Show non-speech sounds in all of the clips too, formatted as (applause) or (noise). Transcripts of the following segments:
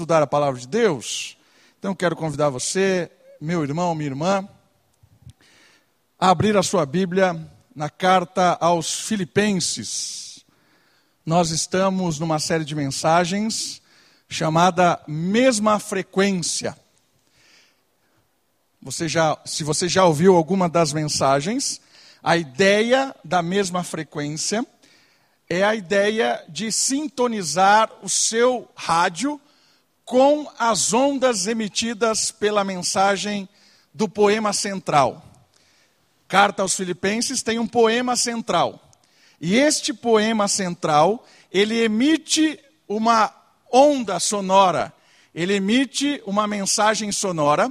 estudar a palavra de Deus? Então quero convidar você, meu irmão, minha irmã, a abrir a sua Bíblia na carta aos Filipenses. Nós estamos numa série de mensagens chamada Mesma Frequência. Você já, se você já ouviu alguma das mensagens, a ideia da mesma frequência é a ideia de sintonizar o seu rádio com as ondas emitidas pela mensagem do poema central. Carta aos Filipenses tem um poema central. E este poema central, ele emite uma onda sonora, ele emite uma mensagem sonora,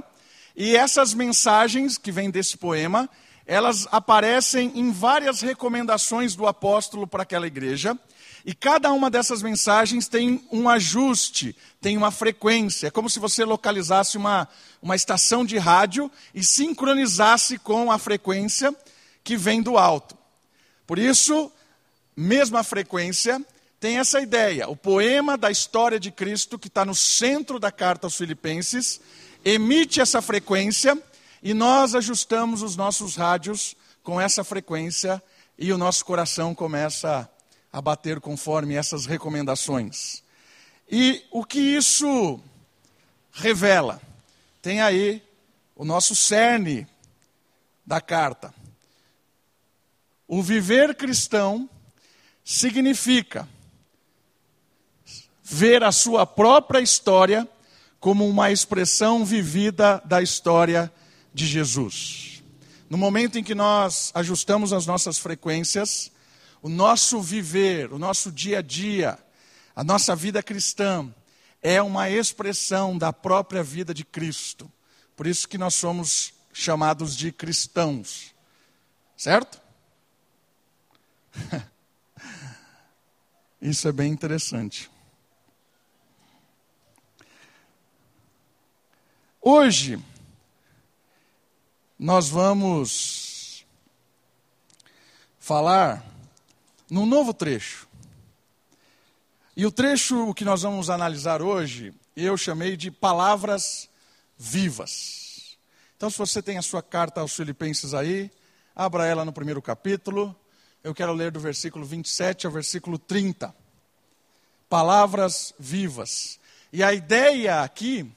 e essas mensagens que vêm desse poema, elas aparecem em várias recomendações do apóstolo para aquela igreja, e cada uma dessas mensagens tem um ajuste, tem uma frequência. É como se você localizasse uma, uma estação de rádio e sincronizasse com a frequência que vem do alto. Por isso, mesma frequência, tem essa ideia. O poema da história de Cristo, que está no centro da carta aos Filipenses, emite essa frequência e nós ajustamos os nossos rádios com essa frequência e o nosso coração começa a a bater conforme essas recomendações. E o que isso revela? Tem aí o nosso cerne da carta. O viver cristão significa ver a sua própria história como uma expressão vivida da história de Jesus. No momento em que nós ajustamos as nossas frequências, o nosso viver, o nosso dia a dia, a nossa vida cristã é uma expressão da própria vida de Cristo. Por isso que nós somos chamados de cristãos. Certo? (laughs) Isso é bem interessante. Hoje, nós vamos falar num novo trecho. E o trecho que nós vamos analisar hoje, eu chamei de palavras vivas. Então, se você tem a sua carta aos Filipenses aí, abra ela no primeiro capítulo. Eu quero ler do versículo 27 ao versículo 30. Palavras vivas. E a ideia aqui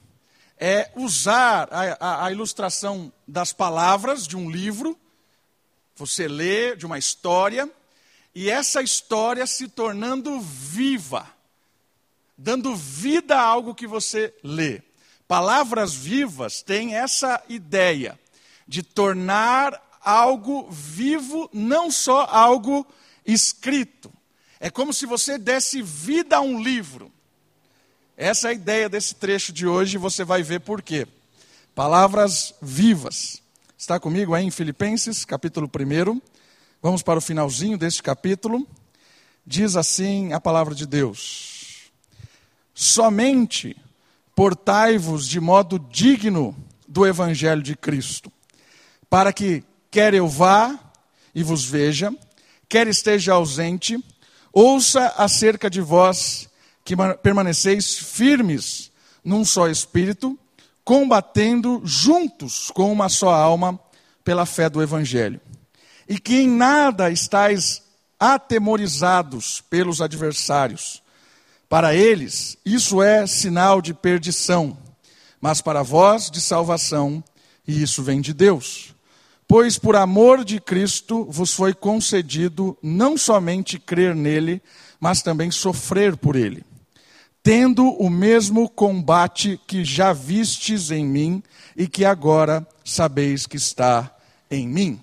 é usar a, a, a ilustração das palavras de um livro, você lê de uma história, e essa história se tornando viva, dando vida a algo que você lê. Palavras vivas têm essa ideia de tornar algo vivo, não só algo escrito. É como se você desse vida a um livro. Essa é a ideia desse trecho de hoje você vai ver por quê. Palavras vivas. Está comigo aí em Filipenses, capítulo 1, Vamos para o finalzinho deste capítulo. Diz assim a palavra de Deus: Somente portai-vos de modo digno do evangelho de Cristo, para que, quer eu vá e vos veja, quer esteja ausente, ouça acerca de vós que permaneceis firmes num só espírito, combatendo juntos com uma só alma pela fé do evangelho e que em nada estáis atemorizados pelos adversários. Para eles, isso é sinal de perdição, mas para vós, de salvação, e isso vem de Deus. Pois por amor de Cristo vos foi concedido não somente crer nele, mas também sofrer por ele, tendo o mesmo combate que já vistes em mim e que agora sabeis que está em mim.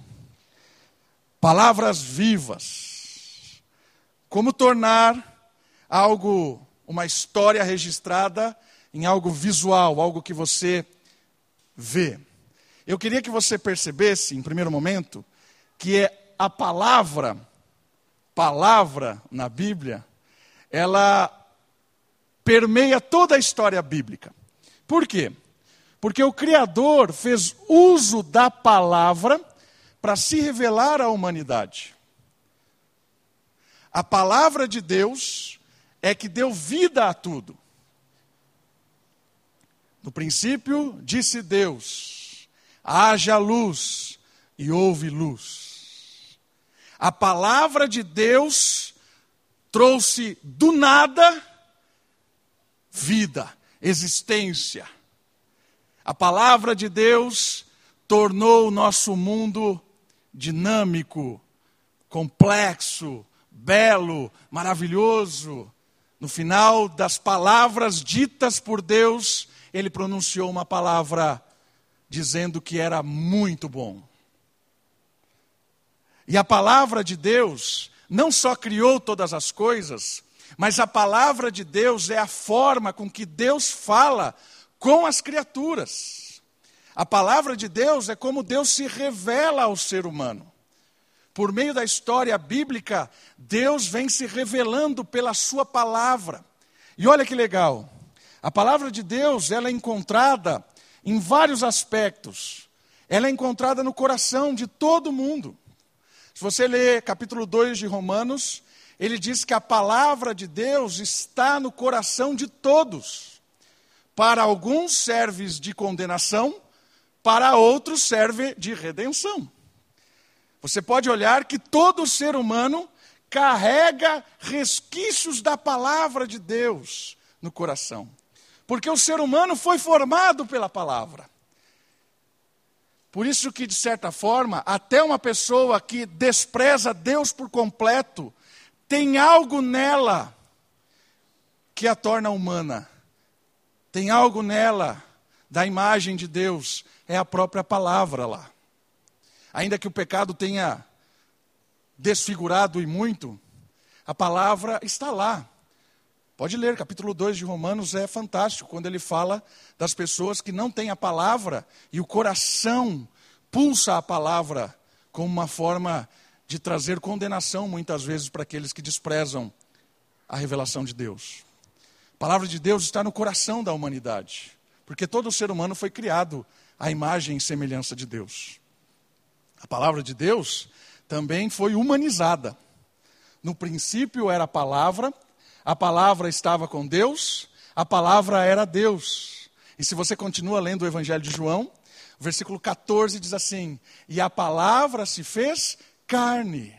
Palavras vivas. Como tornar algo, uma história registrada, em algo visual, algo que você vê. Eu queria que você percebesse, em primeiro momento, que é a palavra, palavra na Bíblia, ela permeia toda a história bíblica. Por quê? Porque o Criador fez uso da palavra para se revelar à humanidade. A palavra de Deus é que deu vida a tudo. No princípio, disse Deus: haja luz, e houve luz. A palavra de Deus trouxe do nada vida, existência. A palavra de Deus tornou o nosso mundo dinâmico, complexo, belo, maravilhoso. No final das palavras ditas por Deus, ele pronunciou uma palavra dizendo que era muito bom. E a palavra de Deus não só criou todas as coisas, mas a palavra de Deus é a forma com que Deus fala com as criaturas. A palavra de Deus é como Deus se revela ao ser humano. Por meio da história bíblica, Deus vem se revelando pela sua palavra. E olha que legal. A palavra de Deus, ela é encontrada em vários aspectos. Ela é encontrada no coração de todo mundo. Se você ler capítulo 2 de Romanos, ele diz que a palavra de Deus está no coração de todos. Para alguns serve de condenação, para outros serve de redenção. Você pode olhar que todo ser humano carrega resquícios da palavra de Deus no coração. Porque o ser humano foi formado pela palavra. Por isso que, de certa forma, até uma pessoa que despreza Deus por completo, tem algo nela que a torna humana. Tem algo nela da imagem de Deus, é a própria palavra lá. Ainda que o pecado tenha desfigurado e muito, a palavra está lá. Pode ler, capítulo 2 de Romanos é fantástico, quando ele fala das pessoas que não têm a palavra e o coração pulsa a palavra como uma forma de trazer condenação, muitas vezes, para aqueles que desprezam a revelação de Deus. A palavra de Deus está no coração da humanidade, porque todo ser humano foi criado à imagem e semelhança de Deus. A palavra de Deus também foi humanizada. No princípio era a palavra, a palavra estava com Deus, a palavra era Deus. E se você continua lendo o Evangelho de João, o versículo 14 diz assim: E a palavra se fez carne.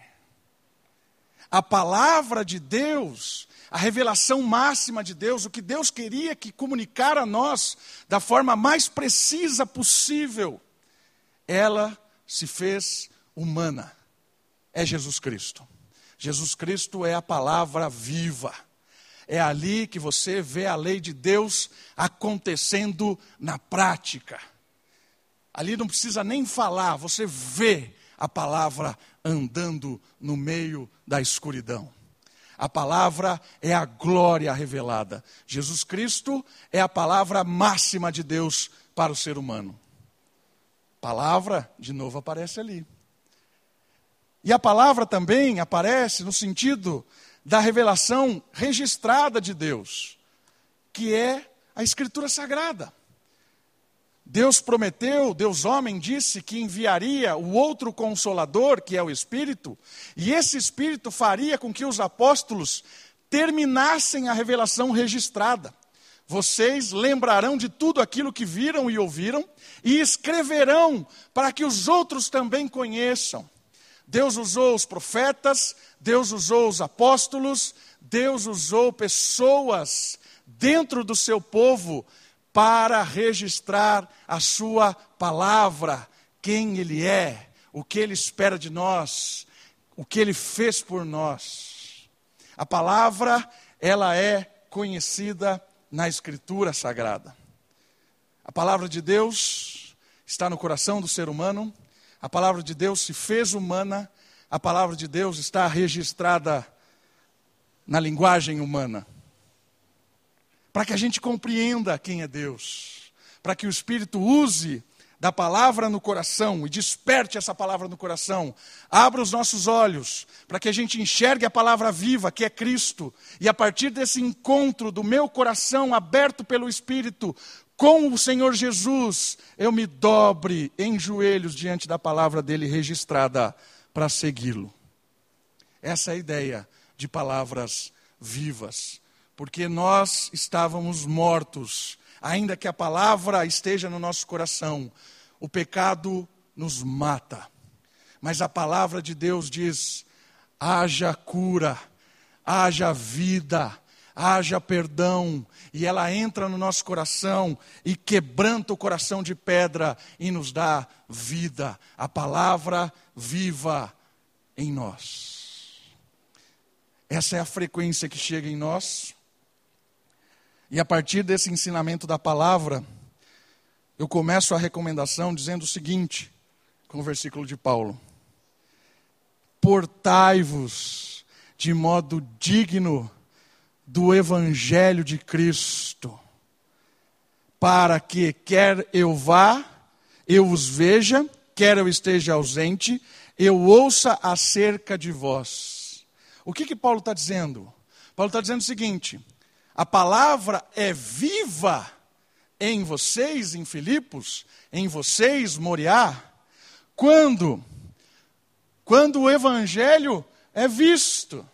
A palavra de Deus, a revelação máxima de Deus, o que Deus queria que comunicar a nós da forma mais precisa possível, ela se fez humana. É Jesus Cristo. Jesus Cristo é a palavra viva. É ali que você vê a lei de Deus acontecendo na prática. Ali não precisa nem falar, você vê a palavra andando no meio da escuridão. A palavra é a glória revelada. Jesus Cristo é a palavra máxima de Deus para o ser humano. Palavra, de novo, aparece ali. E a palavra também aparece no sentido da revelação registrada de Deus, que é a Escritura Sagrada. Deus prometeu, Deus homem disse que enviaria o outro consolador, que é o Espírito, e esse Espírito faria com que os apóstolos terminassem a revelação registrada. Vocês lembrarão de tudo aquilo que viram e ouviram e escreverão para que os outros também conheçam. Deus usou os profetas, Deus usou os apóstolos, Deus usou pessoas dentro do seu povo para registrar a sua palavra, quem ele é, o que ele espera de nós, o que ele fez por nós. A palavra, ela é conhecida na Escritura Sagrada. A palavra de Deus está no coração do ser humano, a palavra de Deus se fez humana, a palavra de Deus está registrada na linguagem humana. Para que a gente compreenda quem é Deus, para que o Espírito use da palavra no coração e desperte essa palavra no coração. Abra os nossos olhos para que a gente enxergue a palavra viva, que é Cristo, e a partir desse encontro do meu coração aberto pelo Espírito com o Senhor Jesus, eu me dobre em joelhos diante da palavra dele registrada para segui-lo. Essa é a ideia de palavras vivas, porque nós estávamos mortos ainda que a palavra esteja no nosso coração, o pecado nos mata. Mas a palavra de Deus diz: haja cura, haja vida, haja perdão, e ela entra no nosso coração e quebranta o coração de pedra e nos dá vida, a palavra viva em nós. Essa é a frequência que chega em nós. E a partir desse ensinamento da palavra, eu começo a recomendação dizendo o seguinte, com o versículo de Paulo: Portai-vos de modo digno do Evangelho de Cristo, para que, quer eu vá, eu os veja, quer eu esteja ausente, eu ouça acerca de vós. O que, que Paulo está dizendo? Paulo está dizendo o seguinte: a palavra é viva em vocês, em Filipos, em vocês, Moriá, quando? Quando o evangelho é visto.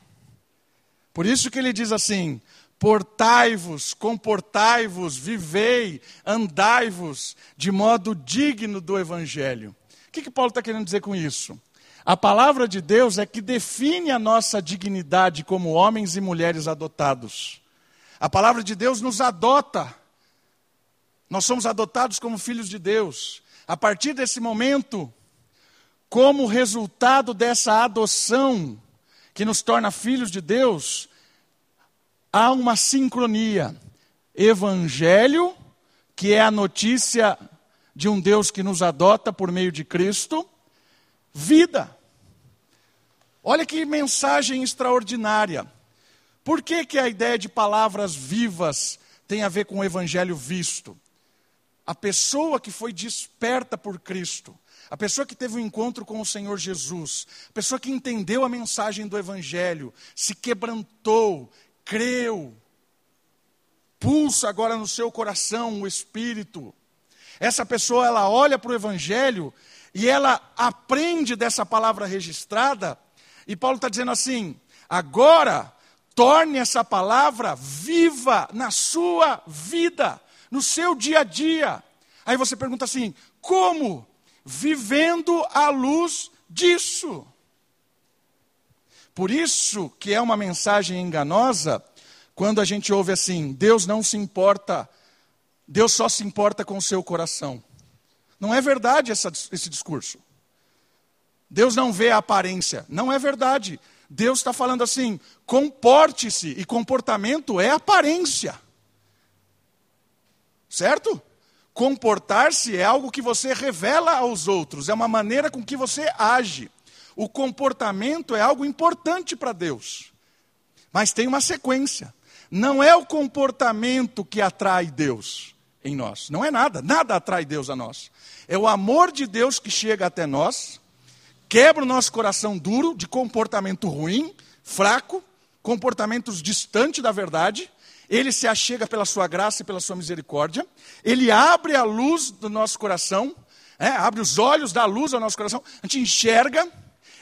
Por isso que ele diz assim: portai-vos, comportai-vos, vivei, andai-vos de modo digno do evangelho. O que, que Paulo está querendo dizer com isso? A palavra de Deus é que define a nossa dignidade como homens e mulheres adotados. A palavra de Deus nos adota. Nós somos adotados como filhos de Deus. A partir desse momento, como resultado dessa adoção que nos torna filhos de Deus, há uma sincronia. Evangelho, que é a notícia de um Deus que nos adota por meio de Cristo, vida. Olha que mensagem extraordinária. Por que, que a ideia de palavras vivas tem a ver com o evangelho visto? A pessoa que foi desperta por Cristo, a pessoa que teve um encontro com o Senhor Jesus, a pessoa que entendeu a mensagem do Evangelho, se quebrantou, creu, pulsa agora no seu coração o Espírito. Essa pessoa, ela olha para o Evangelho e ela aprende dessa palavra registrada e Paulo está dizendo assim: agora torne essa palavra viva na sua vida, no seu dia a dia. Aí você pergunta assim: como? Vivendo à luz disso. Por isso que é uma mensagem enganosa quando a gente ouve assim: Deus não se importa, Deus só se importa com o seu coração. Não é verdade essa, esse discurso. Deus não vê a aparência. Não é verdade. Deus está falando assim: comporte-se, e comportamento é aparência. Certo? Comportar-se é algo que você revela aos outros, é uma maneira com que você age. O comportamento é algo importante para Deus. Mas tem uma sequência. Não é o comportamento que atrai Deus em nós. Não é nada. Nada atrai Deus a nós. É o amor de Deus que chega até nós quebra o nosso coração duro de comportamento ruim, fraco, comportamentos distantes da verdade. Ele se achega pela sua graça e pela sua misericórdia. Ele abre a luz do nosso coração, é, abre os olhos da luz ao nosso coração. A gente enxerga.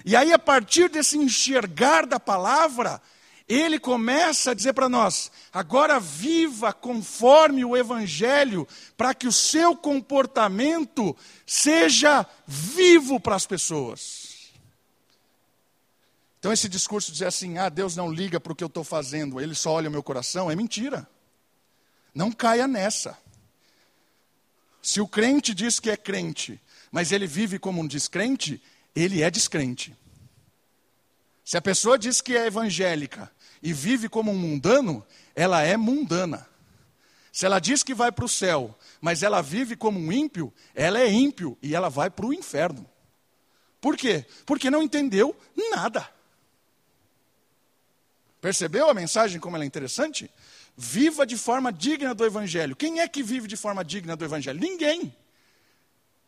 E aí, a partir desse enxergar da palavra, ele começa a dizer para nós: agora viva conforme o Evangelho, para que o seu comportamento seja vivo para as pessoas. Então, esse discurso de dizer assim: ah, Deus não liga para o que eu estou fazendo, ele só olha o meu coração, é mentira. Não caia nessa. Se o crente diz que é crente, mas ele vive como um descrente, ele é descrente. Se a pessoa diz que é evangélica e vive como um mundano, ela é mundana. Se ela diz que vai para o céu, mas ela vive como um ímpio, ela é ímpio e ela vai para o inferno. Por quê? Porque não entendeu nada. Percebeu a mensagem como ela é interessante? Viva de forma digna do Evangelho. Quem é que vive de forma digna do Evangelho? Ninguém.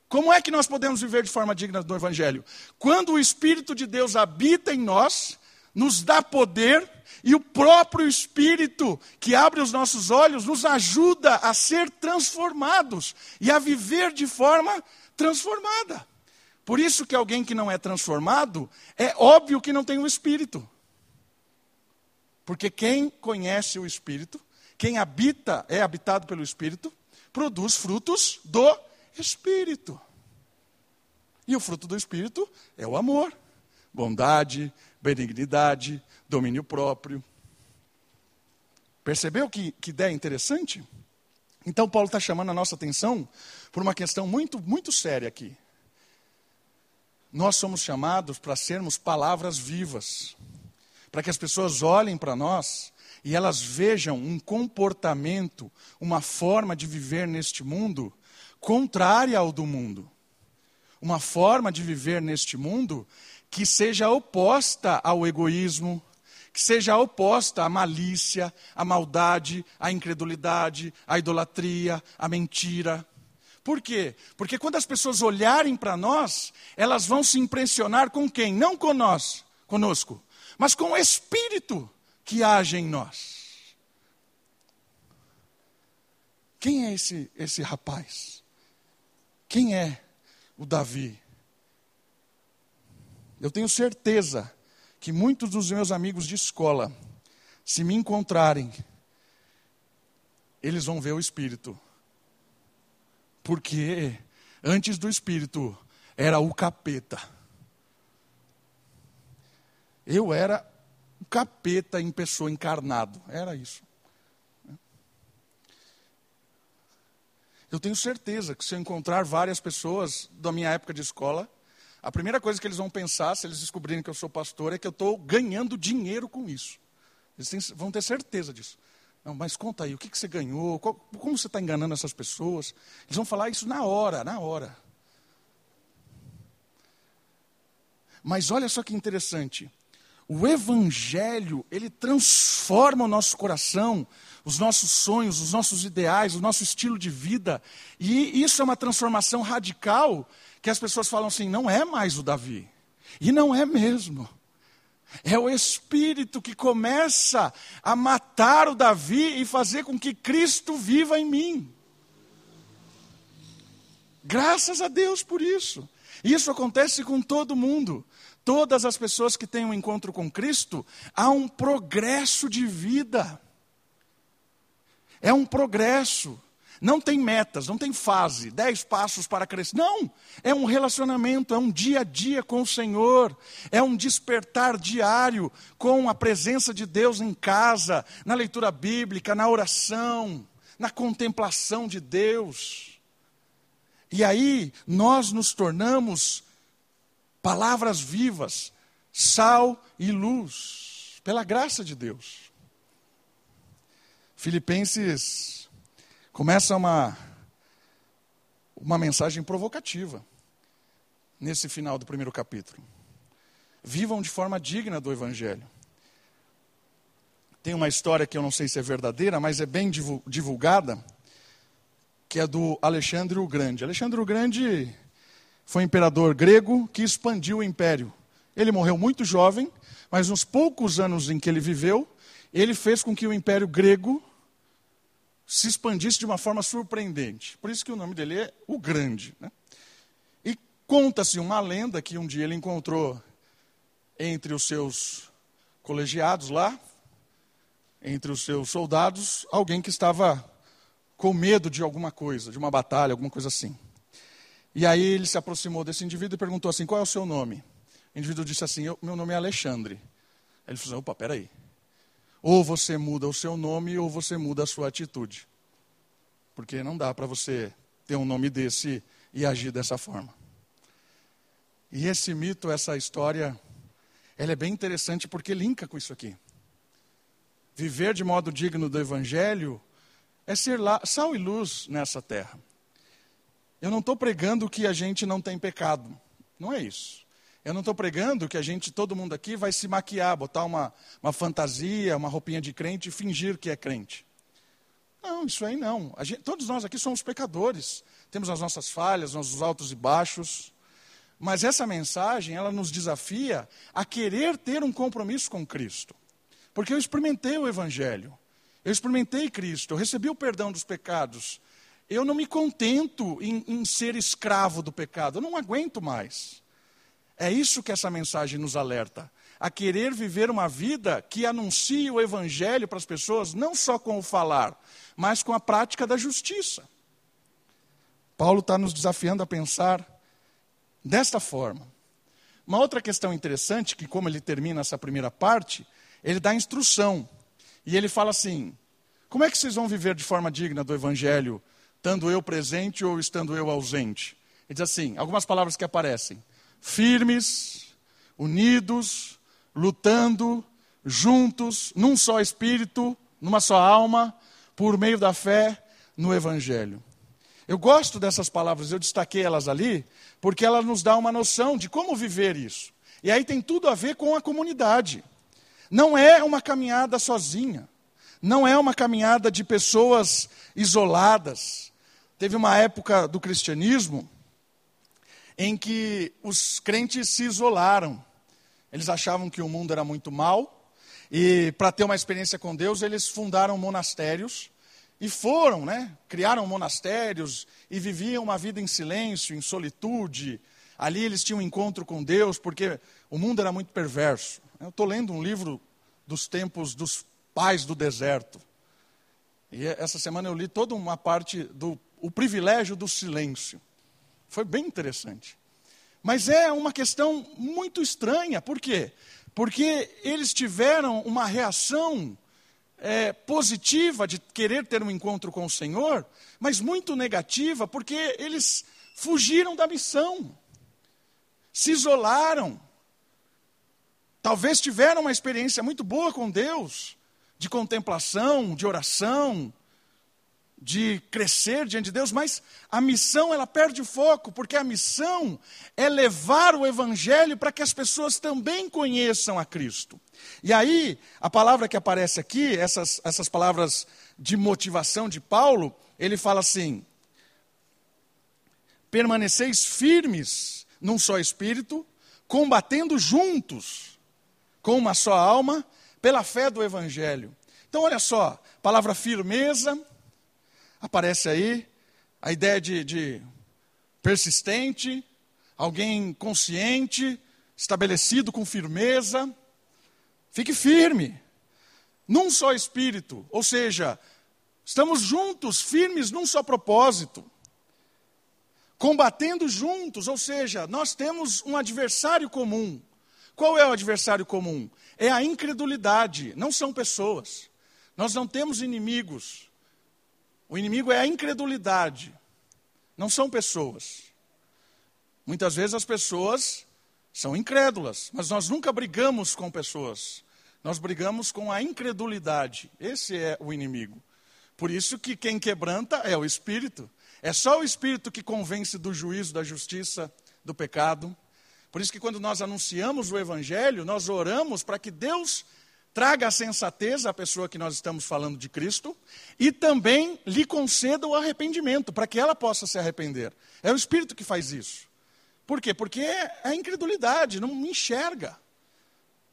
Como é que nós podemos viver de forma digna do Evangelho? Quando o Espírito de Deus habita em nós, nos dá poder e o próprio Espírito que abre os nossos olhos nos ajuda a ser transformados e a viver de forma transformada. Por isso que alguém que não é transformado, é óbvio que não tem o Espírito. Porque quem conhece o Espírito, quem habita, é habitado pelo Espírito, produz frutos do Espírito. E o fruto do Espírito é o amor, bondade, benignidade, domínio próprio. Percebeu que, que ideia interessante? Então, Paulo está chamando a nossa atenção por uma questão muito, muito séria aqui. Nós somos chamados para sermos palavras vivas, para que as pessoas olhem para nós e elas vejam um comportamento, uma forma de viver neste mundo contrária ao do mundo. Uma forma de viver neste mundo que seja oposta ao egoísmo, que seja oposta à malícia, à maldade, à incredulidade, à idolatria, à mentira. Por quê? Porque quando as pessoas olharem para nós, elas vão se impressionar com quem? Não com nós, conosco, mas com o Espírito que age em nós. Quem é esse, esse rapaz? Quem é o Davi? Eu tenho certeza que muitos dos meus amigos de escola, se me encontrarem, eles vão ver o Espírito. Porque antes do Espírito era o capeta. Eu era o capeta em pessoa encarnado. Era isso. Eu tenho certeza que se eu encontrar várias pessoas da minha época de escola, a primeira coisa que eles vão pensar, se eles descobrirem que eu sou pastor, é que eu estou ganhando dinheiro com isso. Eles têm, vão ter certeza disso. Não, mas conta aí, o que, que você ganhou? Qual, como você está enganando essas pessoas? Eles vão falar isso na hora, na hora. Mas olha só que interessante. O Evangelho, ele transforma o nosso coração, os nossos sonhos, os nossos ideais, o nosso estilo de vida. E isso é uma transformação radical que as pessoas falam assim: não é mais o Davi. E não é mesmo. É o Espírito que começa a matar o Davi e fazer com que Cristo viva em mim. Graças a Deus por isso. Isso acontece com todo mundo. Todas as pessoas que têm um encontro com Cristo, há um progresso de vida. É um progresso. Não tem metas, não tem fase, dez passos para crescer. Não, é um relacionamento, é um dia a dia com o Senhor, é um despertar diário com a presença de Deus em casa, na leitura bíblica, na oração, na contemplação de Deus. E aí nós nos tornamos palavras vivas, sal e luz, pela graça de Deus. Filipenses começa uma, uma mensagem provocativa nesse final do primeiro capítulo. Vivam de forma digna do Evangelho. Tem uma história que eu não sei se é verdadeira, mas é bem divulgada, que é do Alexandre o Grande. Alexandre o Grande foi imperador grego que expandiu o império. Ele morreu muito jovem, mas nos poucos anos em que ele viveu, ele fez com que o império grego se expandisse de uma forma surpreendente. Por isso que o nome dele é o Grande. Né? E conta-se uma lenda que um dia ele encontrou entre os seus colegiados lá, entre os seus soldados, alguém que estava com medo de alguma coisa, de uma batalha, alguma coisa assim. E aí ele se aproximou desse indivíduo e perguntou assim: qual é o seu nome? O indivíduo disse assim: meu nome é Alexandre. Aí ele falou: opa, peraí. Ou você muda o seu nome ou você muda a sua atitude. Porque não dá para você ter um nome desse e agir dessa forma. E esse mito, essa história, ela é bem interessante porque linka com isso aqui. Viver de modo digno do Evangelho é ser sal e luz nessa terra. Eu não estou pregando que a gente não tem pecado. Não é isso. Eu não estou pregando que a gente, todo mundo aqui, vai se maquiar, botar uma, uma fantasia, uma roupinha de crente e fingir que é crente. Não, isso aí não. Gente, todos nós aqui somos pecadores. Temos as nossas falhas, nossos altos e baixos. Mas essa mensagem, ela nos desafia a querer ter um compromisso com Cristo. Porque eu experimentei o Evangelho. Eu experimentei Cristo. Eu recebi o perdão dos pecados. Eu não me contento em, em ser escravo do pecado. Eu não aguento mais. É isso que essa mensagem nos alerta. A querer viver uma vida que anuncie o Evangelho para as pessoas, não só com o falar, mas com a prática da justiça. Paulo está nos desafiando a pensar desta forma. Uma outra questão interessante, que como ele termina essa primeira parte, ele dá instrução. E ele fala assim: como é que vocês vão viver de forma digna do Evangelho, estando eu presente ou estando eu ausente? Ele diz assim: algumas palavras que aparecem: firmes, unidos, lutando, juntos, num só espírito, numa só alma, por meio da fé no Evangelho. Eu gosto dessas palavras, eu destaquei elas ali, porque elas nos dão uma noção de como viver isso. E aí tem tudo a ver com a comunidade. Não é uma caminhada sozinha. Não é uma caminhada de pessoas isoladas. Teve uma época do cristianismo em que os crentes se isolaram. Eles achavam que o mundo era muito mal e para ter uma experiência com Deus, eles fundaram monastérios e foram, né? Criaram monastérios e viviam uma vida em silêncio, em solitude. Ali eles tinham um encontro com Deus, porque o mundo era muito perverso. Eu estou lendo um livro dos tempos dos pais do deserto. E essa semana eu li toda uma parte do o privilégio do silêncio. Foi bem interessante. Mas é uma questão muito estranha. Por quê? Porque eles tiveram uma reação é, positiva de querer ter um encontro com o Senhor, mas muito negativa, porque eles fugiram da missão, se isolaram. Talvez tiveram uma experiência muito boa com Deus, de contemplação, de oração, de crescer diante de Deus, mas a missão ela perde foco, porque a missão é levar o evangelho para que as pessoas também conheçam a Cristo. E aí, a palavra que aparece aqui, essas, essas palavras de motivação de Paulo, ele fala assim: permaneceis firmes num só espírito, combatendo juntos, com uma só alma, pela fé do evangelho. Então, olha só, palavra firmeza, aparece aí, a ideia de, de persistente, alguém consciente, estabelecido com firmeza. Fique firme, num só espírito, ou seja, estamos juntos, firmes num só propósito. Combatendo juntos, ou seja, nós temos um adversário comum. Qual é o adversário comum? É a incredulidade, não são pessoas. Nós não temos inimigos. O inimigo é a incredulidade, não são pessoas. Muitas vezes as pessoas são incrédulas, mas nós nunca brigamos com pessoas. Nós brigamos com a incredulidade. Esse é o inimigo. Por isso que quem quebranta é o espírito. É só o espírito que convence do juízo, da justiça, do pecado. Por isso que quando nós anunciamos o evangelho, nós oramos para que Deus traga a sensatez à pessoa que nós estamos falando de Cristo e também lhe conceda o arrependimento, para que ela possa se arrepender. É o Espírito que faz isso. Por quê? Porque é a incredulidade, não enxerga.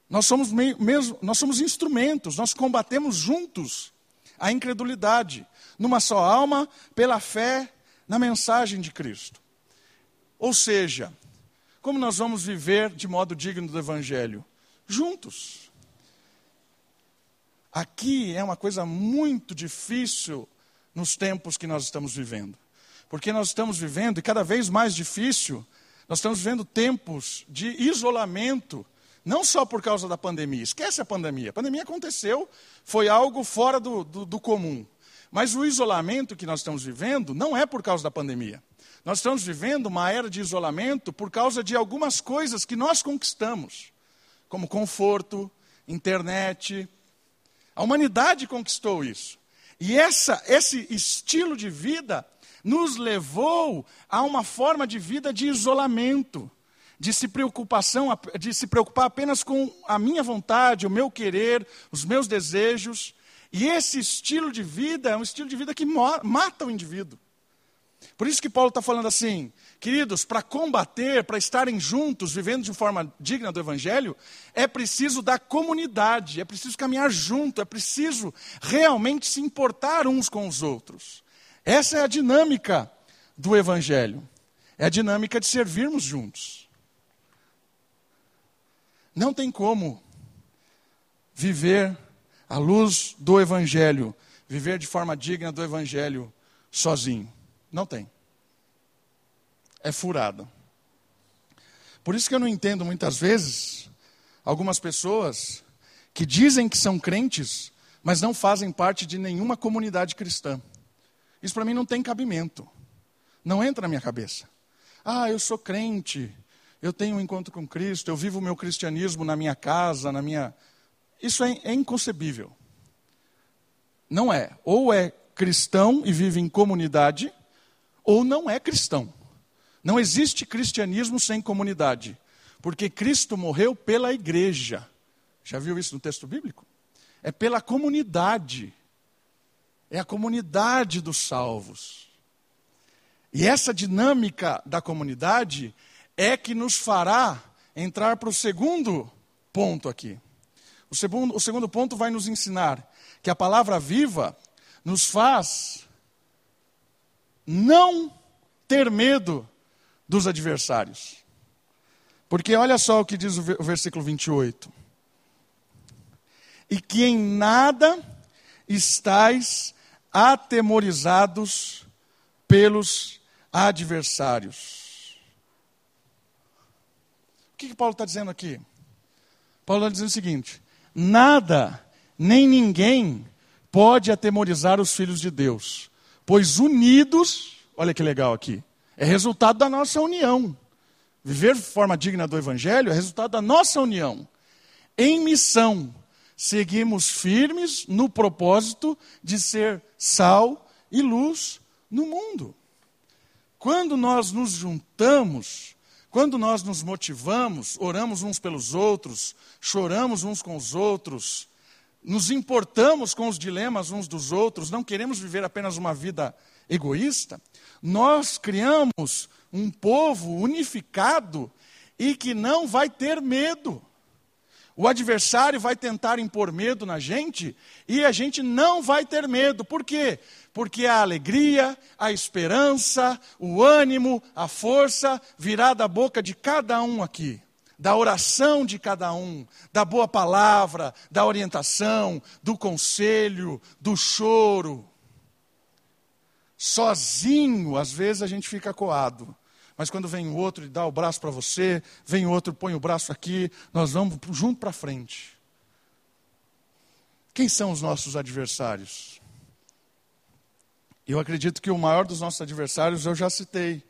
Nós somos, meio, mesmo, nós somos instrumentos, nós combatemos juntos a incredulidade, numa só alma, pela fé na mensagem de Cristo. Ou seja, como nós vamos viver de modo digno do Evangelho? Juntos Aqui é uma coisa muito difícil nos tempos que nós estamos vivendo. Porque nós estamos vivendo, e cada vez mais difícil, nós estamos vivendo tempos de isolamento, não só por causa da pandemia. Esquece a pandemia. A pandemia aconteceu, foi algo fora do, do, do comum. Mas o isolamento que nós estamos vivendo não é por causa da pandemia. Nós estamos vivendo uma era de isolamento por causa de algumas coisas que nós conquistamos, como conforto, internet, a humanidade conquistou isso. E essa, esse estilo de vida nos levou a uma forma de vida de isolamento, de se preocupação, de se preocupar apenas com a minha vontade, o meu querer, os meus desejos. E esse estilo de vida é um estilo de vida que mata o indivíduo. Por isso que Paulo está falando assim, queridos, para combater, para estarem juntos, vivendo de forma digna do Evangelho, é preciso da comunidade, é preciso caminhar junto, é preciso realmente se importar uns com os outros. Essa é a dinâmica do Evangelho, é a dinâmica de servirmos juntos. Não tem como viver à luz do Evangelho, viver de forma digna do Evangelho sozinho. Não tem. é furada. Por isso que eu não entendo muitas vezes algumas pessoas que dizem que são crentes, mas não fazem parte de nenhuma comunidade cristã. Isso para mim não tem cabimento. Não entra na minha cabeça. Ah, eu sou crente, eu tenho um encontro com Cristo, eu vivo o meu cristianismo na minha casa, na minha. Isso é, é inconcebível. Não é. Ou é cristão e vive em comunidade, ou não é cristão. Não existe cristianismo sem comunidade, porque Cristo morreu pela igreja. Já viu isso no texto bíblico? É pela comunidade. É a comunidade dos salvos. E essa dinâmica da comunidade é que nos fará entrar para o segundo ponto aqui. O segundo, o segundo ponto vai nos ensinar que a palavra viva nos faz não ter medo dos adversários. Porque olha só o que diz o versículo 28. E que em nada estáis atemorizados pelos adversários. O que, que Paulo está dizendo aqui? Paulo está dizendo o seguinte: nada, nem ninguém pode atemorizar os filhos de Deus, pois unidos, olha que legal aqui, é resultado da nossa união. Viver de forma digna do Evangelho é resultado da nossa união. Em missão, seguimos firmes no propósito de ser sal e luz no mundo. Quando nós nos juntamos, quando nós nos motivamos, oramos uns pelos outros, choramos uns com os outros, nos importamos com os dilemas uns dos outros, não queremos viver apenas uma vida egoísta, nós criamos um povo unificado e que não vai ter medo. O adversário vai tentar impor medo na gente e a gente não vai ter medo. Por quê? Porque a alegria, a esperança, o ânimo, a força virá da boca de cada um aqui, da oração de cada um, da boa palavra, da orientação, do conselho, do choro. Sozinho, às vezes a gente fica coado. Mas quando vem o outro e dá o braço para você, vem o outro, põe o braço aqui, nós vamos junto para frente. Quem são os nossos adversários? Eu acredito que o maior dos nossos adversários eu já citei.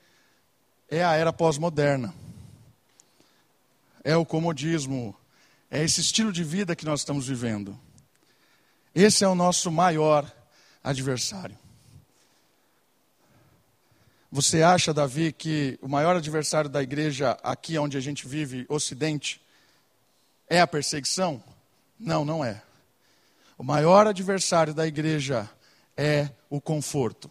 É a era pós-moderna. É o comodismo. É esse estilo de vida que nós estamos vivendo. Esse é o nosso maior adversário. Você acha, Davi, que o maior adversário da igreja aqui onde a gente vive, Ocidente, é a perseguição? Não, não é. O maior adversário da igreja é o conforto.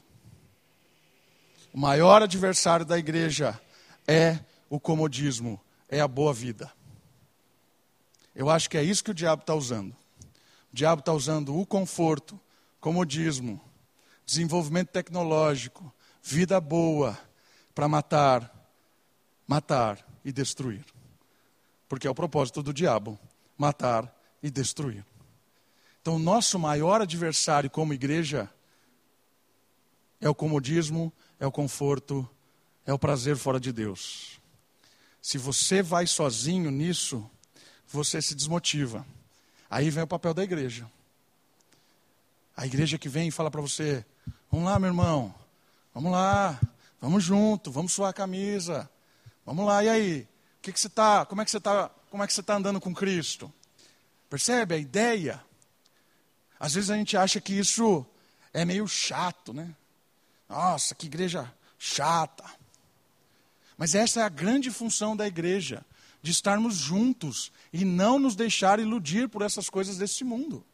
O maior adversário da igreja é o comodismo, é a boa vida. Eu acho que é isso que o diabo está usando. O diabo está usando o conforto, comodismo, desenvolvimento tecnológico, vida boa para matar, matar e destruir. Porque é o propósito do diabo: matar e destruir. Então, o nosso maior adversário como igreja é o comodismo, é o conforto, é o prazer fora de Deus. Se você vai sozinho nisso, você se desmotiva. Aí vem o papel da igreja. A igreja que vem e fala para você: Vamos lá, meu irmão, Vamos lá, vamos junto, vamos suar a camisa. Vamos lá, e aí? O que, que você tá, como é que você está? Como é que você está andando com Cristo? Percebe a ideia? Às vezes a gente acha que isso é meio chato, né? Nossa, que igreja chata. Mas essa é a grande função da igreja, de estarmos juntos e não nos deixar iludir por essas coisas desse mundo.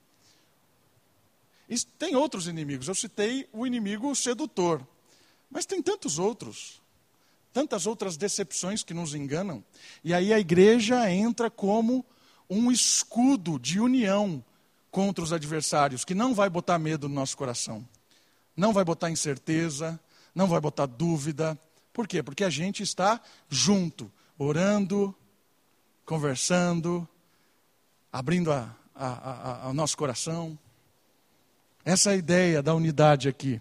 E tem outros inimigos. Eu citei o inimigo sedutor. Mas tem tantos outros, tantas outras decepções que nos enganam. E aí a igreja entra como um escudo de união contra os adversários, que não vai botar medo no nosso coração, não vai botar incerteza, não vai botar dúvida. Por quê? Porque a gente está junto, orando, conversando, abrindo a, a, a, o nosso coração. Essa é a ideia da unidade aqui.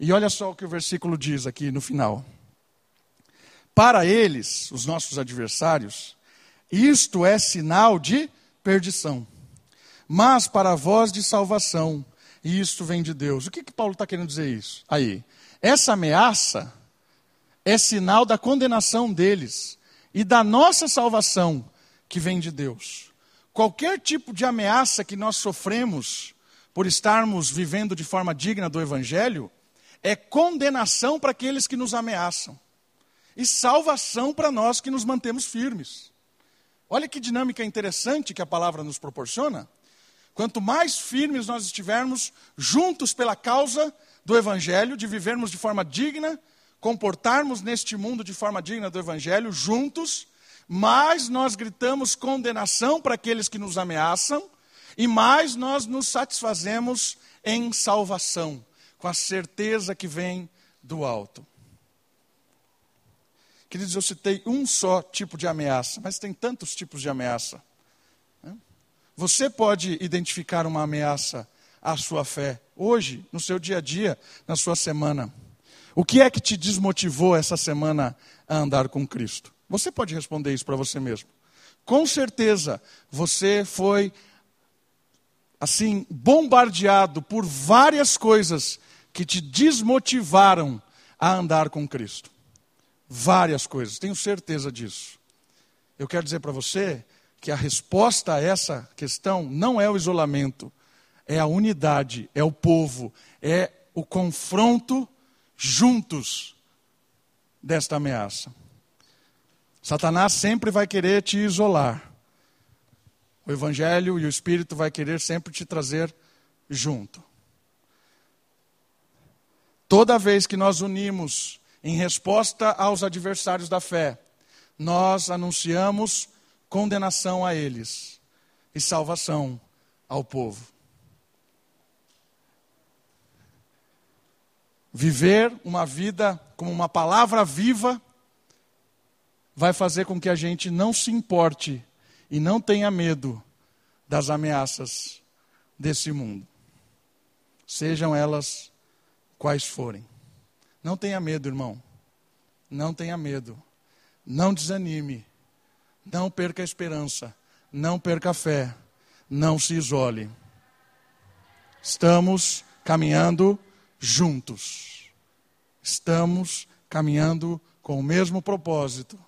E olha só o que o versículo diz aqui no final. Para eles, os nossos adversários, isto é sinal de perdição. Mas para vós de salvação, e isto vem de Deus. O que, que Paulo está querendo dizer isso? Aí, essa ameaça é sinal da condenação deles e da nossa salvação que vem de Deus. Qualquer tipo de ameaça que nós sofremos por estarmos vivendo de forma digna do Evangelho é condenação para aqueles que nos ameaçam e salvação para nós que nos mantemos firmes. Olha que dinâmica interessante que a palavra nos proporciona. Quanto mais firmes nós estivermos juntos pela causa do Evangelho, de vivermos de forma digna, comportarmos neste mundo de forma digna do Evangelho, juntos, mais nós gritamos condenação para aqueles que nos ameaçam e mais nós nos satisfazemos em salvação, com a certeza que vem do alto. Queridos, eu citei um só tipo de ameaça, mas tem tantos tipos de ameaça. Né? Você pode identificar uma ameaça à sua fé hoje, no seu dia a dia, na sua semana. O que é que te desmotivou essa semana a andar com Cristo? Você pode responder isso para você mesmo. Com certeza, você foi assim bombardeado por várias coisas que te desmotivaram a andar com Cristo. Várias coisas, tenho certeza disso. Eu quero dizer para você que a resposta a essa questão não é o isolamento, é a unidade, é o povo, é o confronto juntos desta ameaça. Satanás sempre vai querer te isolar. O Evangelho e o Espírito vai querer sempre te trazer junto. Toda vez que nós unimos em resposta aos adversários da fé, nós anunciamos condenação a eles e salvação ao povo. Viver uma vida como uma palavra viva vai fazer com que a gente não se importe e não tenha medo das ameaças desse mundo, sejam elas quais forem. Não tenha medo, irmão. Não tenha medo. Não desanime. Não perca a esperança. Não perca a fé. Não se isole. Estamos caminhando juntos. Estamos caminhando com o mesmo propósito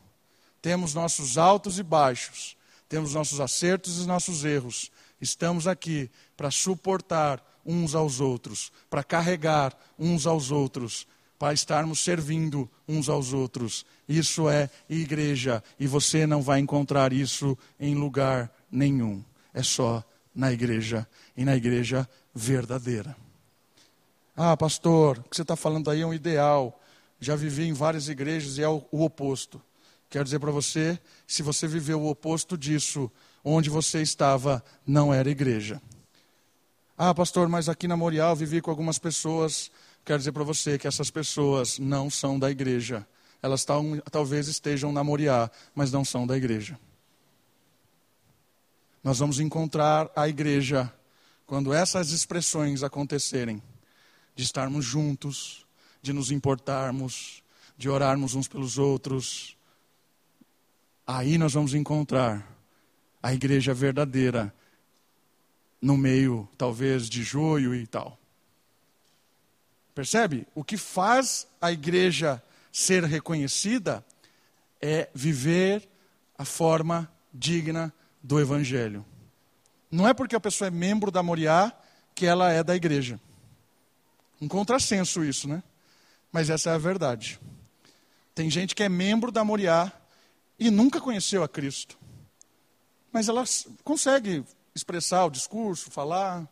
temos nossos altos e baixos, temos nossos acertos e nossos erros. Estamos aqui para suportar uns aos outros, para carregar uns aos outros, para estarmos servindo uns aos outros. Isso é igreja e você não vai encontrar isso em lugar nenhum. É só na igreja e na igreja verdadeira. Ah, pastor, o que você está falando aí é um ideal. Já vivi em várias igrejas e é o, o oposto. Quero dizer para você, se você viveu o oposto disso, onde você estava não era igreja. Ah, pastor, mas aqui na Morial vivi com algumas pessoas. Quero dizer para você que essas pessoas não são da igreja. Elas tal, talvez estejam na Moriá, mas não são da igreja. Nós vamos encontrar a igreja quando essas expressões acontecerem, de estarmos juntos, de nos importarmos, de orarmos uns pelos outros, Aí nós vamos encontrar a igreja verdadeira no meio, talvez, de joio e tal. Percebe? O que faz a igreja ser reconhecida é viver a forma digna do evangelho. Não é porque a pessoa é membro da Moriá que ela é da igreja. Um contrassenso isso, né? Mas essa é a verdade. Tem gente que é membro da Moriá e nunca conheceu a Cristo. Mas ela consegue expressar o discurso, falar.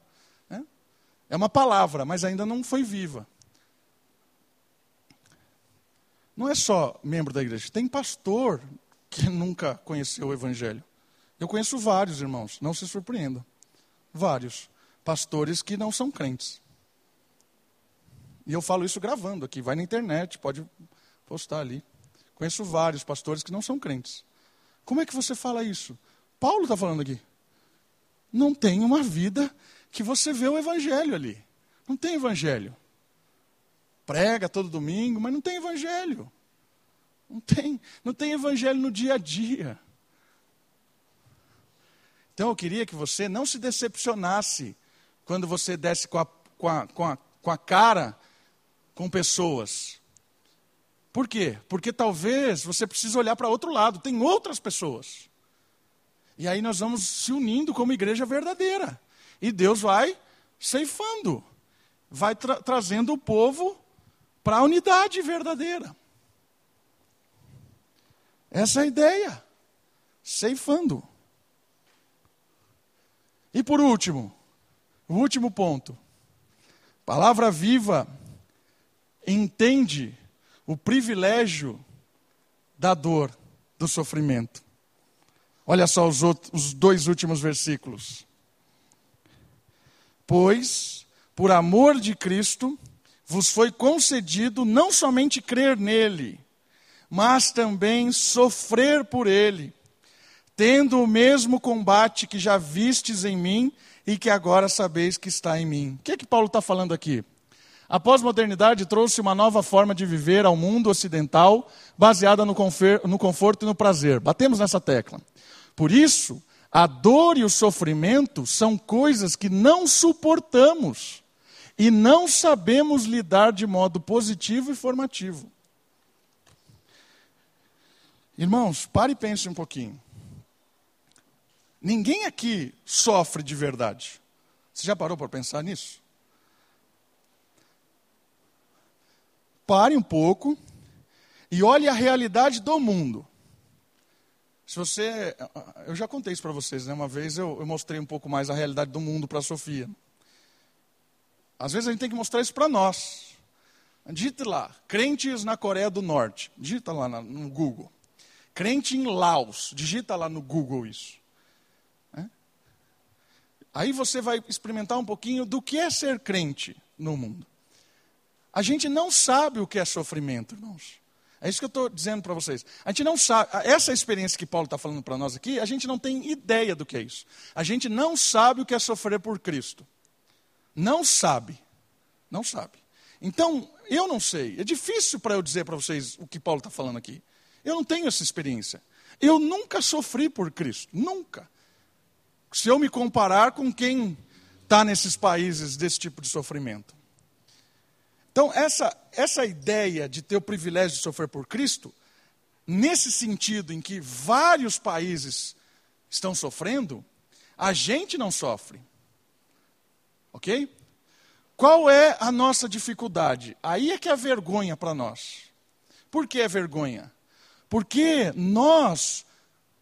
Né? É uma palavra, mas ainda não foi viva. Não é só membro da igreja, tem pastor que (laughs) nunca conheceu o Evangelho. Eu conheço vários irmãos, não se surpreendam. Vários pastores que não são crentes. E eu falo isso gravando aqui, vai na internet, pode postar ali. Conheço vários pastores que não são crentes. Como é que você fala isso? Paulo está falando aqui. Não tem uma vida que você vê o evangelho ali. Não tem evangelho. Prega todo domingo, mas não tem evangelho. Não tem, não tem evangelho no dia a dia. Então eu queria que você não se decepcionasse quando você desce com a, com a, com a, com a cara com pessoas. Por quê? Porque talvez você precise olhar para outro lado, tem outras pessoas. E aí nós vamos se unindo como igreja verdadeira. E Deus vai ceifando, vai tra trazendo o povo para a unidade verdadeira. Essa é a ideia. Ceifando. E por último, o último ponto. Palavra viva entende o privilégio da dor, do sofrimento. Olha só os, outros, os dois últimos versículos. Pois, por amor de Cristo, vos foi concedido não somente crer nele, mas também sofrer por ele, tendo o mesmo combate que já vistes em mim e que agora sabeis que está em mim. O que é que Paulo está falando aqui? A pós-modernidade trouxe uma nova forma de viver ao mundo ocidental, baseada no, conforto e no prazer. Batemos nessa tecla. Por isso, a dor e o sofrimento são coisas que não suportamos e não sabemos lidar de modo positivo e formativo. Irmãos, pare e pense um pouquinho. Ninguém aqui sofre de verdade. Você já parou para pensar nisso? Pare um pouco e olhe a realidade do mundo. Se você, eu já contei isso para vocês, né? Uma vez eu, eu, mostrei um pouco mais a realidade do mundo para a Sofia. Às vezes a gente tem que mostrar isso para nós. Digite lá, crentes na Coreia do Norte. Digita lá no Google. Crente em Laos. Digita lá no Google isso. É? Aí você vai experimentar um pouquinho do que é ser crente no mundo. A gente não sabe o que é sofrimento, irmãos. É isso que eu estou dizendo para vocês. A gente não sabe, essa experiência que Paulo está falando para nós aqui, a gente não tem ideia do que é isso. A gente não sabe o que é sofrer por Cristo. Não sabe. Não sabe. Então, eu não sei. É difícil para eu dizer para vocês o que Paulo está falando aqui. Eu não tenho essa experiência. Eu nunca sofri por Cristo. Nunca. Se eu me comparar com quem está nesses países desse tipo de sofrimento. Então, essa, essa ideia de ter o privilégio de sofrer por Cristo, nesse sentido em que vários países estão sofrendo, a gente não sofre. Ok? Qual é a nossa dificuldade? Aí é que é vergonha para nós. Por que é vergonha? Porque nós,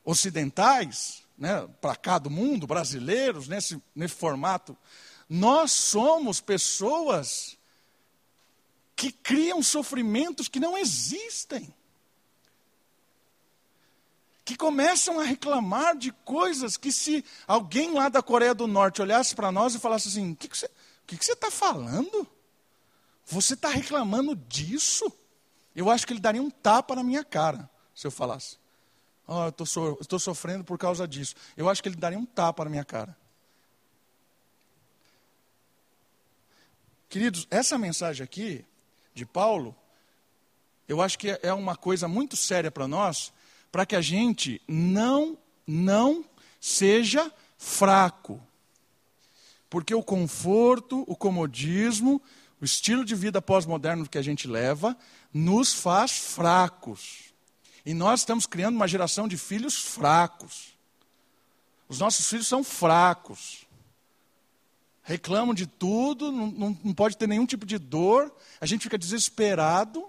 ocidentais, né, para cá do mundo, brasileiros, nesse, nesse formato, nós somos pessoas que criam sofrimentos que não existem. Que começam a reclamar de coisas que, se alguém lá da Coreia do Norte olhasse para nós e falasse assim: o que, que você está falando? Você está reclamando disso? Eu acho que ele daria um tapa na minha cara se eu falasse. Oh, eu so, estou sofrendo por causa disso. Eu acho que ele daria um tapa na minha cara. Queridos, essa mensagem aqui de Paulo, eu acho que é uma coisa muito séria para nós, para que a gente não, não seja fraco. Porque o conforto, o comodismo, o estilo de vida pós-moderno que a gente leva, nos faz fracos. E nós estamos criando uma geração de filhos fracos. Os nossos filhos são fracos reclamam de tudo, não, não, não pode ter nenhum tipo de dor, a gente fica desesperado.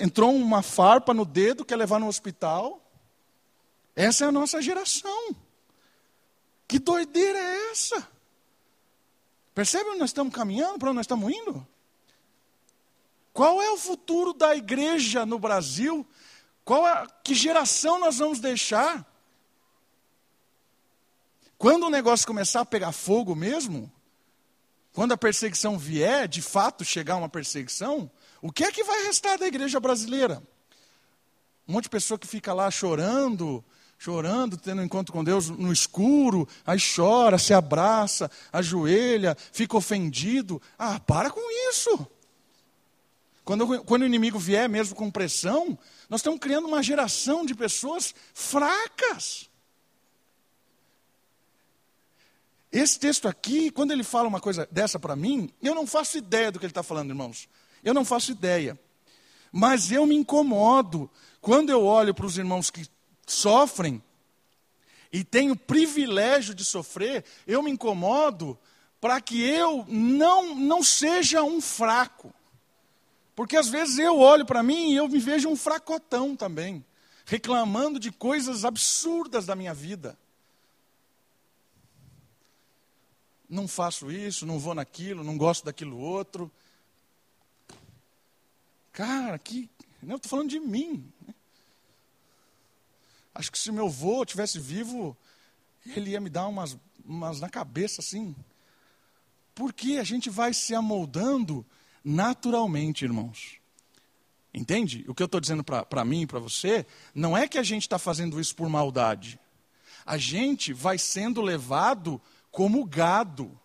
Entrou uma farpa no dedo, quer levar no hospital. Essa é a nossa geração. Que doideira é essa? Percebe onde nós estamos caminhando, para onde nós estamos indo? Qual é o futuro da igreja no Brasil? Qual é, que geração nós vamos deixar? Quando o negócio começar a pegar fogo mesmo, quando a perseguição vier, de fato chegar uma perseguição, o que é que vai restar da igreja brasileira? Um monte de pessoa que fica lá chorando, chorando, tendo um encontro com Deus no escuro, aí chora, se abraça, ajoelha, fica ofendido. Ah, para com isso. Quando, quando o inimigo vier mesmo com pressão, nós estamos criando uma geração de pessoas fracas. Esse texto aqui, quando ele fala uma coisa dessa para mim, eu não faço ideia do que ele está falando, irmãos. Eu não faço ideia. Mas eu me incomodo quando eu olho para os irmãos que sofrem e tenho o privilégio de sofrer, eu me incomodo para que eu não, não seja um fraco. Porque às vezes eu olho para mim e eu me vejo um fracotão também, reclamando de coisas absurdas da minha vida. Não faço isso, não vou naquilo, não gosto daquilo outro. Cara, que. Eu estou falando de mim. Né? Acho que se meu avô tivesse vivo, ele ia me dar umas, umas na cabeça assim. Porque a gente vai se amoldando naturalmente, irmãos. Entende? O que eu estou dizendo para mim e para você, não é que a gente está fazendo isso por maldade. A gente vai sendo levado como gado.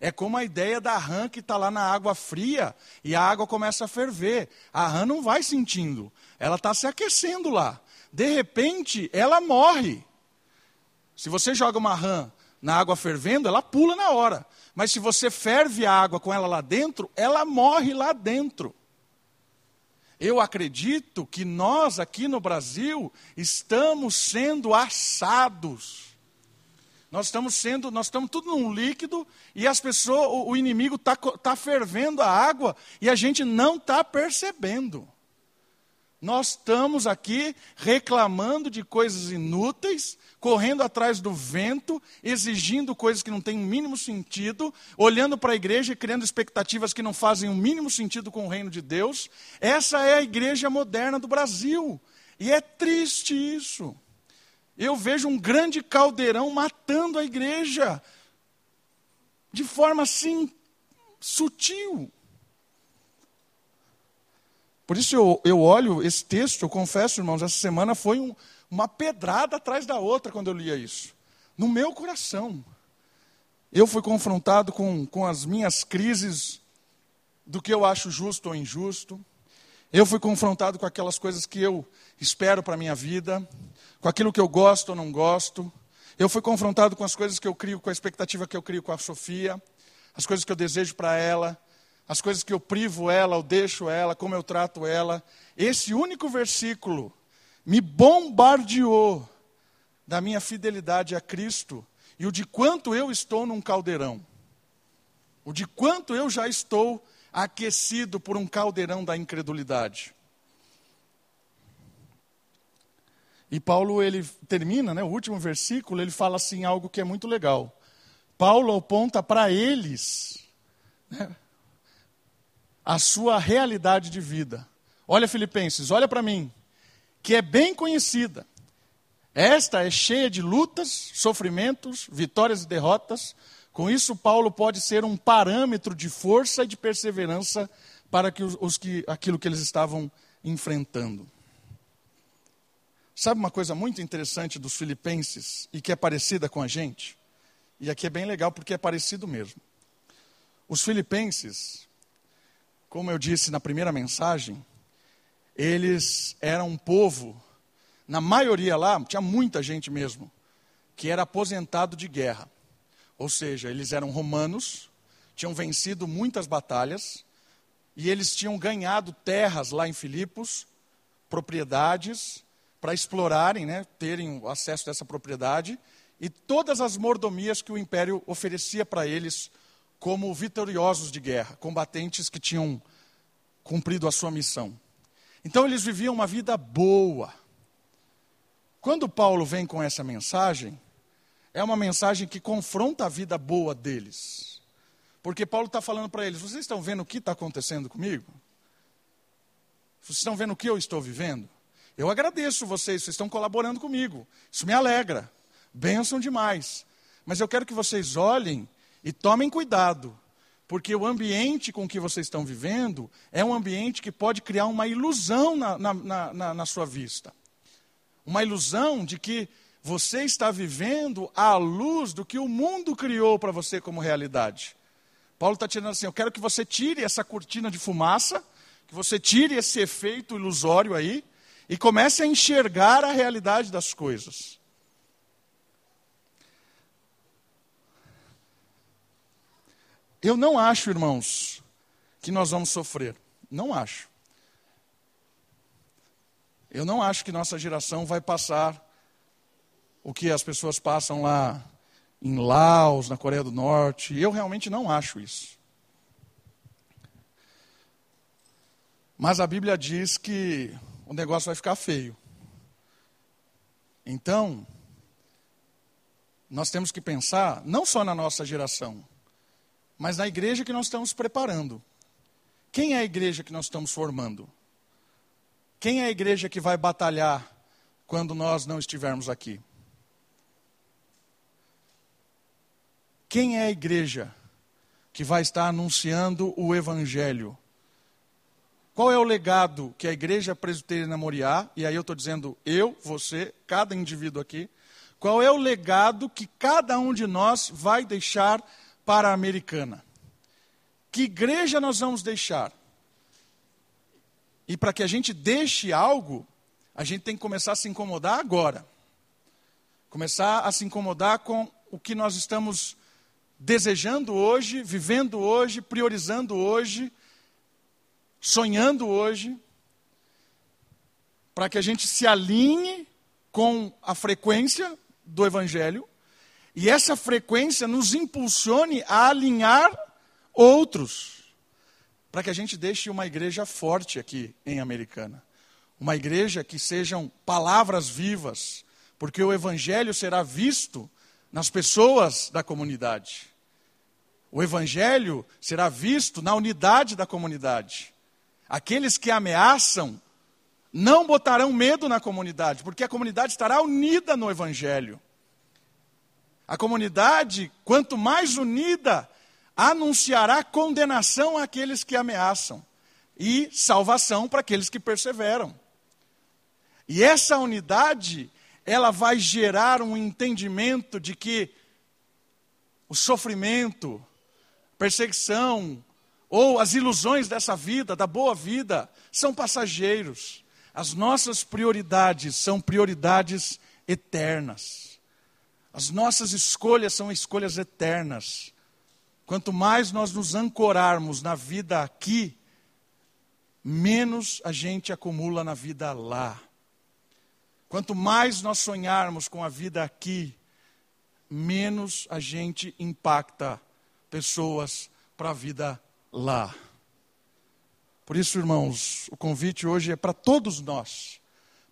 É como a ideia da rã que está lá na água fria e a água começa a ferver. A rã não vai sentindo, ela está se aquecendo lá. De repente, ela morre. Se você joga uma rã na água fervendo, ela pula na hora. Mas se você ferve a água com ela lá dentro, ela morre lá dentro. Eu acredito que nós aqui no Brasil estamos sendo assados nós estamos sendo, nós estamos tudo num líquido e as pessoas, o, o inimigo está tá fervendo a água e a gente não está percebendo. Nós estamos aqui reclamando de coisas inúteis, correndo atrás do vento, exigindo coisas que não têm o mínimo sentido, olhando para a igreja e criando expectativas que não fazem o mínimo sentido com o reino de Deus. Essa é a igreja moderna do Brasil. E é triste isso eu vejo um grande caldeirão matando a igreja, de forma assim, sutil. Por isso eu, eu olho esse texto, eu confesso, irmãos, essa semana foi um, uma pedrada atrás da outra quando eu lia isso. No meu coração. Eu fui confrontado com, com as minhas crises do que eu acho justo ou injusto. Eu fui confrontado com aquelas coisas que eu espero para a minha vida com aquilo que eu gosto ou não gosto. Eu fui confrontado com as coisas que eu crio, com a expectativa que eu crio com a Sofia, as coisas que eu desejo para ela, as coisas que eu privo ela, ou deixo ela, como eu trato ela. Esse único versículo me bombardeou da minha fidelidade a Cristo e o de quanto eu estou num caldeirão. O de quanto eu já estou aquecido por um caldeirão da incredulidade. E Paulo ele termina, né, o último versículo, ele fala assim algo que é muito legal. Paulo aponta para eles né, a sua realidade de vida. Olha Filipenses, olha para mim, que é bem conhecida. Esta é cheia de lutas, sofrimentos, vitórias e derrotas. Com isso, Paulo pode ser um parâmetro de força e de perseverança para que os, os que, aquilo que eles estavam enfrentando. Sabe uma coisa muito interessante dos filipenses e que é parecida com a gente? E aqui é bem legal porque é parecido mesmo. Os filipenses, como eu disse na primeira mensagem, eles eram um povo, na maioria lá, tinha muita gente mesmo, que era aposentado de guerra. Ou seja, eles eram romanos, tinham vencido muitas batalhas, e eles tinham ganhado terras lá em Filipos, propriedades, para explorarem, né, terem acesso a essa propriedade e todas as mordomias que o império oferecia para eles como vitoriosos de guerra, combatentes que tinham cumprido a sua missão. Então eles viviam uma vida boa. Quando Paulo vem com essa mensagem, é uma mensagem que confronta a vida boa deles. Porque Paulo está falando para eles: vocês estão vendo o que está acontecendo comigo? Vocês estão vendo o que eu estou vivendo? Eu agradeço vocês, vocês estão colaborando comigo. Isso me alegra. Benção demais. Mas eu quero que vocês olhem e tomem cuidado, porque o ambiente com que vocês estão vivendo é um ambiente que pode criar uma ilusão na, na, na, na sua vista. Uma ilusão de que você está vivendo à luz do que o mundo criou para você como realidade. Paulo está tirando assim: eu quero que você tire essa cortina de fumaça que você tire esse efeito ilusório aí e comece a enxergar a realidade das coisas. Eu não acho, irmãos, que nós vamos sofrer. Não acho. Eu não acho que nossa geração vai passar o que as pessoas passam lá em Laos, na Coreia do Norte. Eu realmente não acho isso. Mas a Bíblia diz que o negócio vai ficar feio. Então, nós temos que pensar não só na nossa geração, mas na igreja que nós estamos preparando. Quem é a igreja que nós estamos formando? Quem é a igreja que vai batalhar quando nós não estivermos aqui? Quem é a igreja que vai estar anunciando o evangelho? Qual é o legado que a igreja presbiteriana Moriá, e aí eu estou dizendo eu, você, cada indivíduo aqui, qual é o legado que cada um de nós vai deixar para a americana? Que igreja nós vamos deixar? E para que a gente deixe algo, a gente tem que começar a se incomodar agora. Começar a se incomodar com o que nós estamos desejando hoje, vivendo hoje, priorizando hoje, sonhando hoje, para que a gente se alinhe com a frequência do Evangelho e essa frequência nos impulsione a alinhar outros, para que a gente deixe uma igreja forte aqui em Americana. Uma igreja que sejam palavras vivas, porque o Evangelho será visto nas pessoas da comunidade. O Evangelho será visto na unidade da comunidade. Aqueles que ameaçam não botarão medo na comunidade, porque a comunidade estará unida no Evangelho. A comunidade, quanto mais unida, anunciará condenação àqueles que ameaçam e salvação para aqueles que perseveram. E essa unidade, ela vai gerar um entendimento de que o sofrimento, perseguição ou as ilusões dessa vida, da boa vida, são passageiros. As nossas prioridades são prioridades eternas. As nossas escolhas são escolhas eternas. Quanto mais nós nos ancorarmos na vida aqui, menos a gente acumula na vida lá. Quanto mais nós sonharmos com a vida aqui, menos a gente impacta pessoas para a vida lá. Por isso, irmãos, o convite hoje é para todos nós,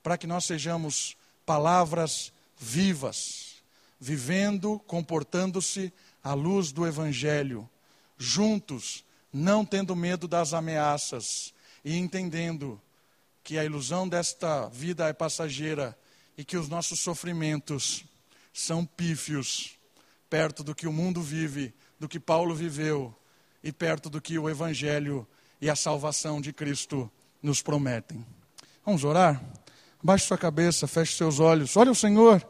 para que nós sejamos palavras vivas vivendo, comportando-se à luz do Evangelho, juntos, não tendo medo das ameaças e entendendo que a ilusão desta vida é passageira e que os nossos sofrimentos são pífios perto do que o mundo vive, do que Paulo viveu e perto do que o Evangelho e a salvação de Cristo nos prometem. Vamos orar? Baixe sua cabeça, feche seus olhos. Olha o Senhor